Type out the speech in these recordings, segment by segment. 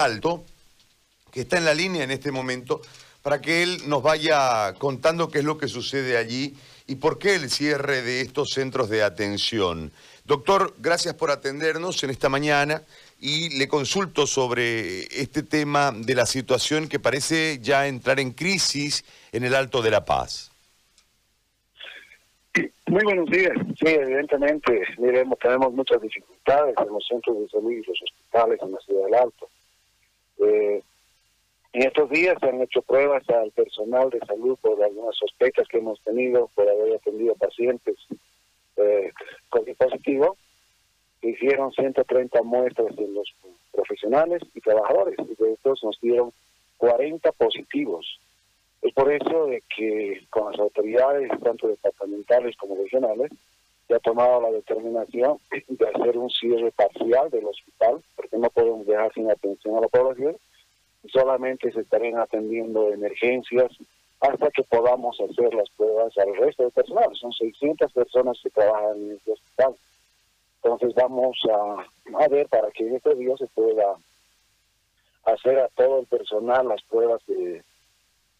Alto, que está en la línea en este momento, para que él nos vaya contando qué es lo que sucede allí y por qué el cierre de estos centros de atención. Doctor, gracias por atendernos en esta mañana y le consulto sobre este tema de la situación que parece ya entrar en crisis en el Alto de la Paz. Muy buenos días. Sí, evidentemente, miremos, tenemos muchas dificultades en los centros de salud y los hospitales en la ciudad del Alto. En estos días se han hecho pruebas al personal de salud por algunas sospechas que hemos tenido por haber atendido pacientes eh, COVID positivo. Hicieron 130 muestras en los profesionales y trabajadores y de estos nos dieron 40 positivos. Es por eso de que con las autoridades, tanto departamentales como regionales, se ha tomado la determinación de hacer un cierre parcial del hospital, porque no podemos dejar sin atención a la población, solamente se estarían atendiendo emergencias hasta que podamos hacer las pruebas al resto del personal. Son 600 personas que trabajan en este hospital. Entonces vamos a, ver para que en este día se pueda hacer a todo el personal las pruebas de,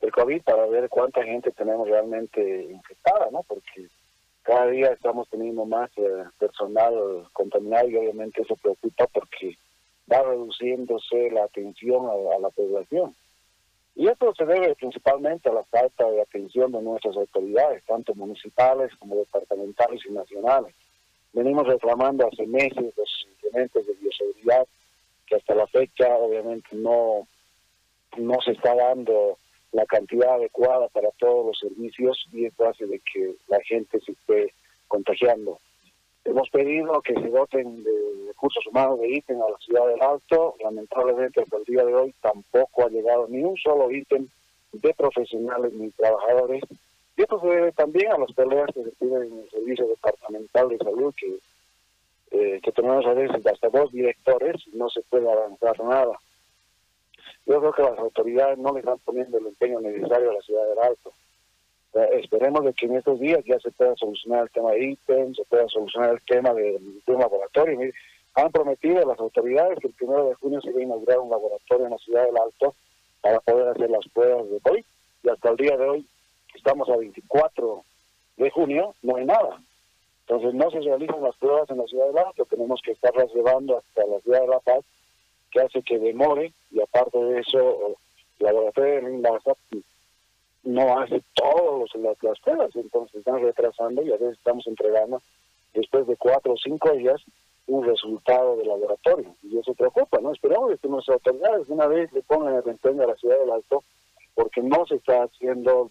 del COVID para ver cuánta gente tenemos realmente infectada, ¿no? Porque cada día estamos teniendo más eh, personal contaminado y obviamente eso preocupa porque va reduciéndose la atención a, la población. Y esto se debe principalmente a la falta de atención de nuestras autoridades, tanto municipales como departamentales y nacionales. Venimos reclamando hace meses los incrementos de bioseguridad, que hasta la fecha obviamente no, no se está dando la cantidad adecuada para todos los servicios y esto hace de que la gente se esté contagiando. Hemos pedido que se doten de recursos humanos de ítem a la ciudad del Alto. Lamentablemente, hasta el día de hoy tampoco ha llegado ni un solo ítem de profesionales ni trabajadores. Y esto se debe también a las peleas que se piden en el Servicio Departamental de Salud, que, eh, que tenemos a veces hasta dos directores y no se puede avanzar nada. Yo creo que las autoridades no le están poniendo el empeño necesario a la ciudad del Alto. esperemos de que en estos días ya se pueda solucionar el tema de ítems, se pueda solucionar el tema del de, laboratorio. Han prometido las autoridades que el primero de junio se va a inaugurar un laboratorio en la ciudad del Alto para poder hacer las pruebas de COVID. Y hasta el día de hoy, estamos a 24 de junio, no hay nada. Entonces no se realizan las pruebas en la ciudad del Alto, tenemos que estarlas llevando hasta la ciudad de La Paz que hace que demore y aparte de eso el laboratorio de no hace todas las, las pruebas, entonces están retrasando y a veces estamos entregando después de cuatro o cinco días un resultado del laboratorio y eso preocupa, ¿no? Esperamos que nuestras autoridades una vez le pongan el empeño a la ciudad del Alto porque no se está haciendo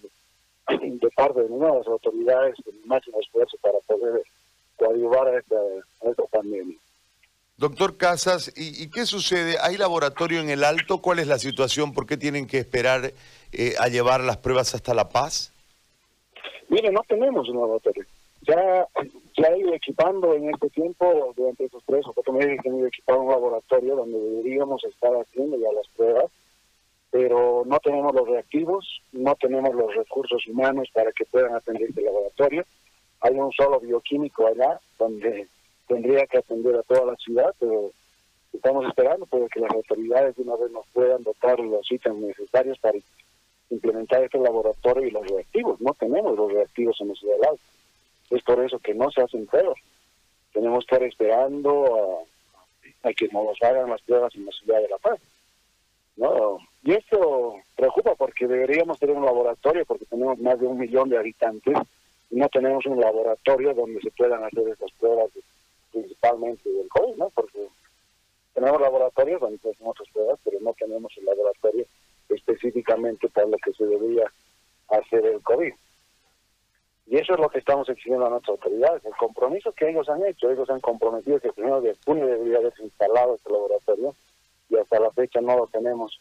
de parte de ninguna de las autoridades el máximo esfuerzo para poder coadyuvar a esta, a esta pandemia. Doctor Casas, ¿y, qué sucede? ¿Hay laboratorio en el Alto? ¿Cuál es la situación? ¿Por qué tienen que esperar eh, a llevar las pruebas hasta La Paz? Mire, no tenemos un laboratorio. Ya se ha ido equipando en este tiempo, durante estos tres o cuatro meses, se ha ido equipando un laboratorio donde deberíamos estar haciendo ya las pruebas, pero no tenemos los reactivos, no tenemos los recursos humanos para que puedan atender este laboratorio. Hay un solo bioquímico allá donde tendría que atender a toda la ciudad, pero estamos esperando pues, que las autoridades de una vez nos puedan dotar los ítems necesarios para implementar este laboratorio y los reactivos. No tenemos los reactivos en la ciudad de Alto. Es por eso que no se hacen pruebas. Tenemos que estar esperando a, que nos hagan las pruebas en la ciudad de La Paz. ¿no? Y esto preocupa porque deberíamos tener un laboratorio, porque tenemos más de un millón de habitantes, y no tenemos un laboratorio donde se puedan hacer estas pruebas principalmente del COVID, ¿no? Porque tenemos laboratorios donde hacemos otras pruebas, pero no tenemos el laboratorio específicamente para lo que se debería hacer el COVID. Y eso es lo que estamos exigiendo a nuestras autoridades, el compromiso que ellos han hecho. Ellos han comprometido que el primero de junio debería haberse instalado este laboratorio y hasta la fecha no lo tenemos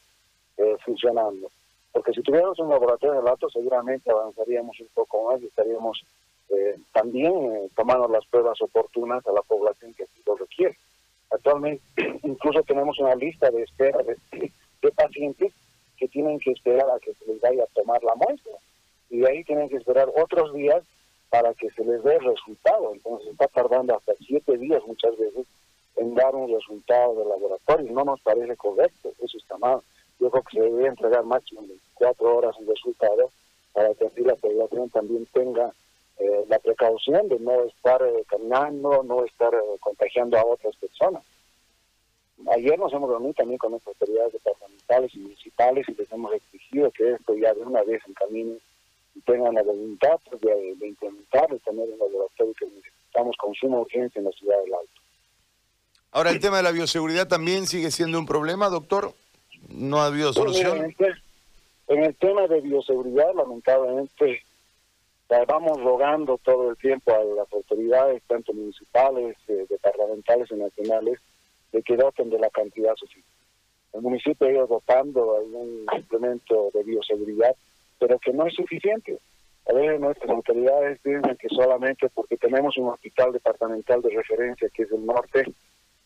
eh, funcionando. Porque si tuviéramos un laboratorio de datos, seguramente avanzaríamos un poco más y estaríamos eh, también eh, tomando las pruebas oportunas a la población que lo requiere. Actualmente incluso tenemos una lista de espera de, pacientes que tienen que esperar a que se les vaya a tomar la muestra y de ahí tienen que esperar otros días para que se les dé el resultado. Entonces está tardando hasta siete días muchas veces en dar un resultado del laboratorio. No nos parece correcto, eso está mal. Yo creo que se debería entregar máximo 24 horas un resultado para que así la población también tenga eh, la precaución de no estar eh, caminando, no estar eh, contagiando a otras personas. Ayer nos hemos reunido también con las autoridades departamentales y municipales y les hemos exigido que esto ya de una vez en camino y tengan la voluntad pues, de, de implementar y tener un laboratorio que necesitamos con suma urgencia en la ciudad del Alto. Ahora, el tema de la bioseguridad también sigue siendo un problema, doctor. ¿No ha habido solución? en, el, tema de bioseguridad, lamentablemente, vamos rogando todo el tiempo a las autoridades, tanto municipales, eh, departamentales y nacionales, de que doten de la cantidad suficiente. El municipio ha ido dotando algún implemento de bioseguridad, pero que no es suficiente. A veces nuestras autoridades piensan que solamente porque tenemos un hospital departamental de referencia que es el norte,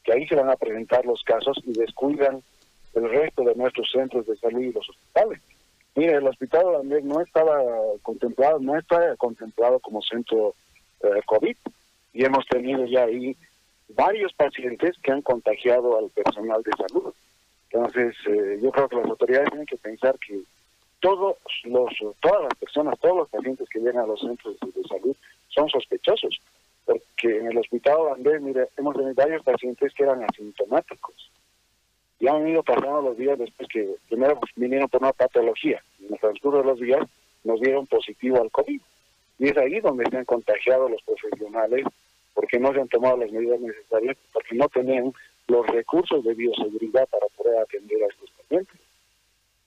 que ahí se van a presentar los casos y descuidan el resto de nuestros centros de salud y los hospitales. Mire, el hospital no estaba contemplado, no está contemplado como centro eh, COVID y hemos tenido ya ahí varios pacientes que han contagiado al personal de salud. Entonces, eh, yo creo que las autoridades tienen que pensar que todos los, todas las personas, todos los pacientes que llegan a los centros de, salud son sospechosos, porque en el hospital Andrés, mire, hemos tenido varios pacientes que eran asintomáticos y han ido pasando los días después que primero vinieron por una patología. En el transcurso de los días nos dieron positivo al COVID. Y es ahí donde se han contagiado los profesionales porque no se han tomado las medidas necesarias, porque no tenían los recursos de bioseguridad para poder atender a estos pacientes.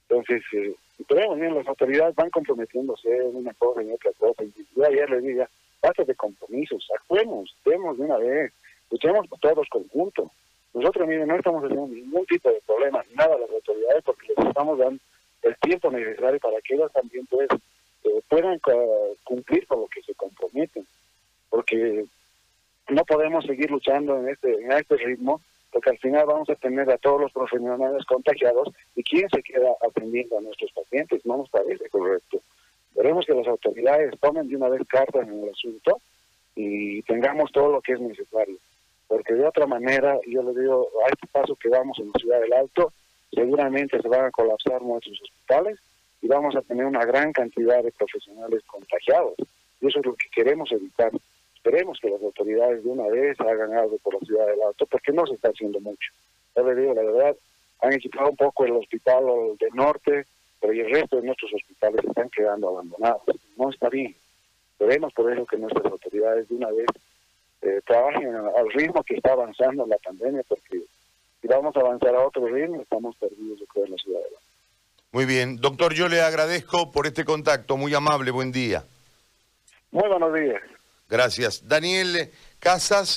Entonces, eh, pero bien, las autoridades van comprometiéndose en una cosa y otra cosa. Y yo ayer les dije, basta de compromisos, actuemos, demos de una vez, luchemos todos conjuntos. Nosotros, miren, no estamos haciendo ningún tipo de problema, nada a las autoridades, porque les estamos dando el tiempo necesario para que ellas también pues, eh, puedan cumplir con lo que se comprometen. Porque no podemos seguir luchando en este, en este ritmo, porque al final vamos a tener a todos los profesionales contagiados y quién se queda atendiendo a nuestros pacientes. No nos parece correcto. Veremos que las autoridades tomen de una vez cartas en el asunto y tengamos todo lo que es necesario. Porque de otra manera, yo le digo, a este paso que vamos en la ciudad del Alto, seguramente se van a colapsar nuestros hospitales y vamos a tener una gran cantidad de profesionales contagiados. Y eso es lo que queremos evitar esperemos que las autoridades de una vez hagan algo por la ciudad del Alto, porque no se está haciendo mucho. Yo le digo la verdad, han equipado un poco el hospital del norte, pero el resto de nuestros hospitales están quedando abandonados. No está bien. Esperemos por eso que nuestras autoridades de una vez eh, trabajen al ritmo que está avanzando la pandemia, porque si vamos a avanzar a otro ritmo, estamos perdidos, yo creo, en la ciudad del Alto. Muy bien. Doctor, yo le agradezco por este contacto. Muy amable. Buen día. Muy buenos días. Gracias. Daniel Casas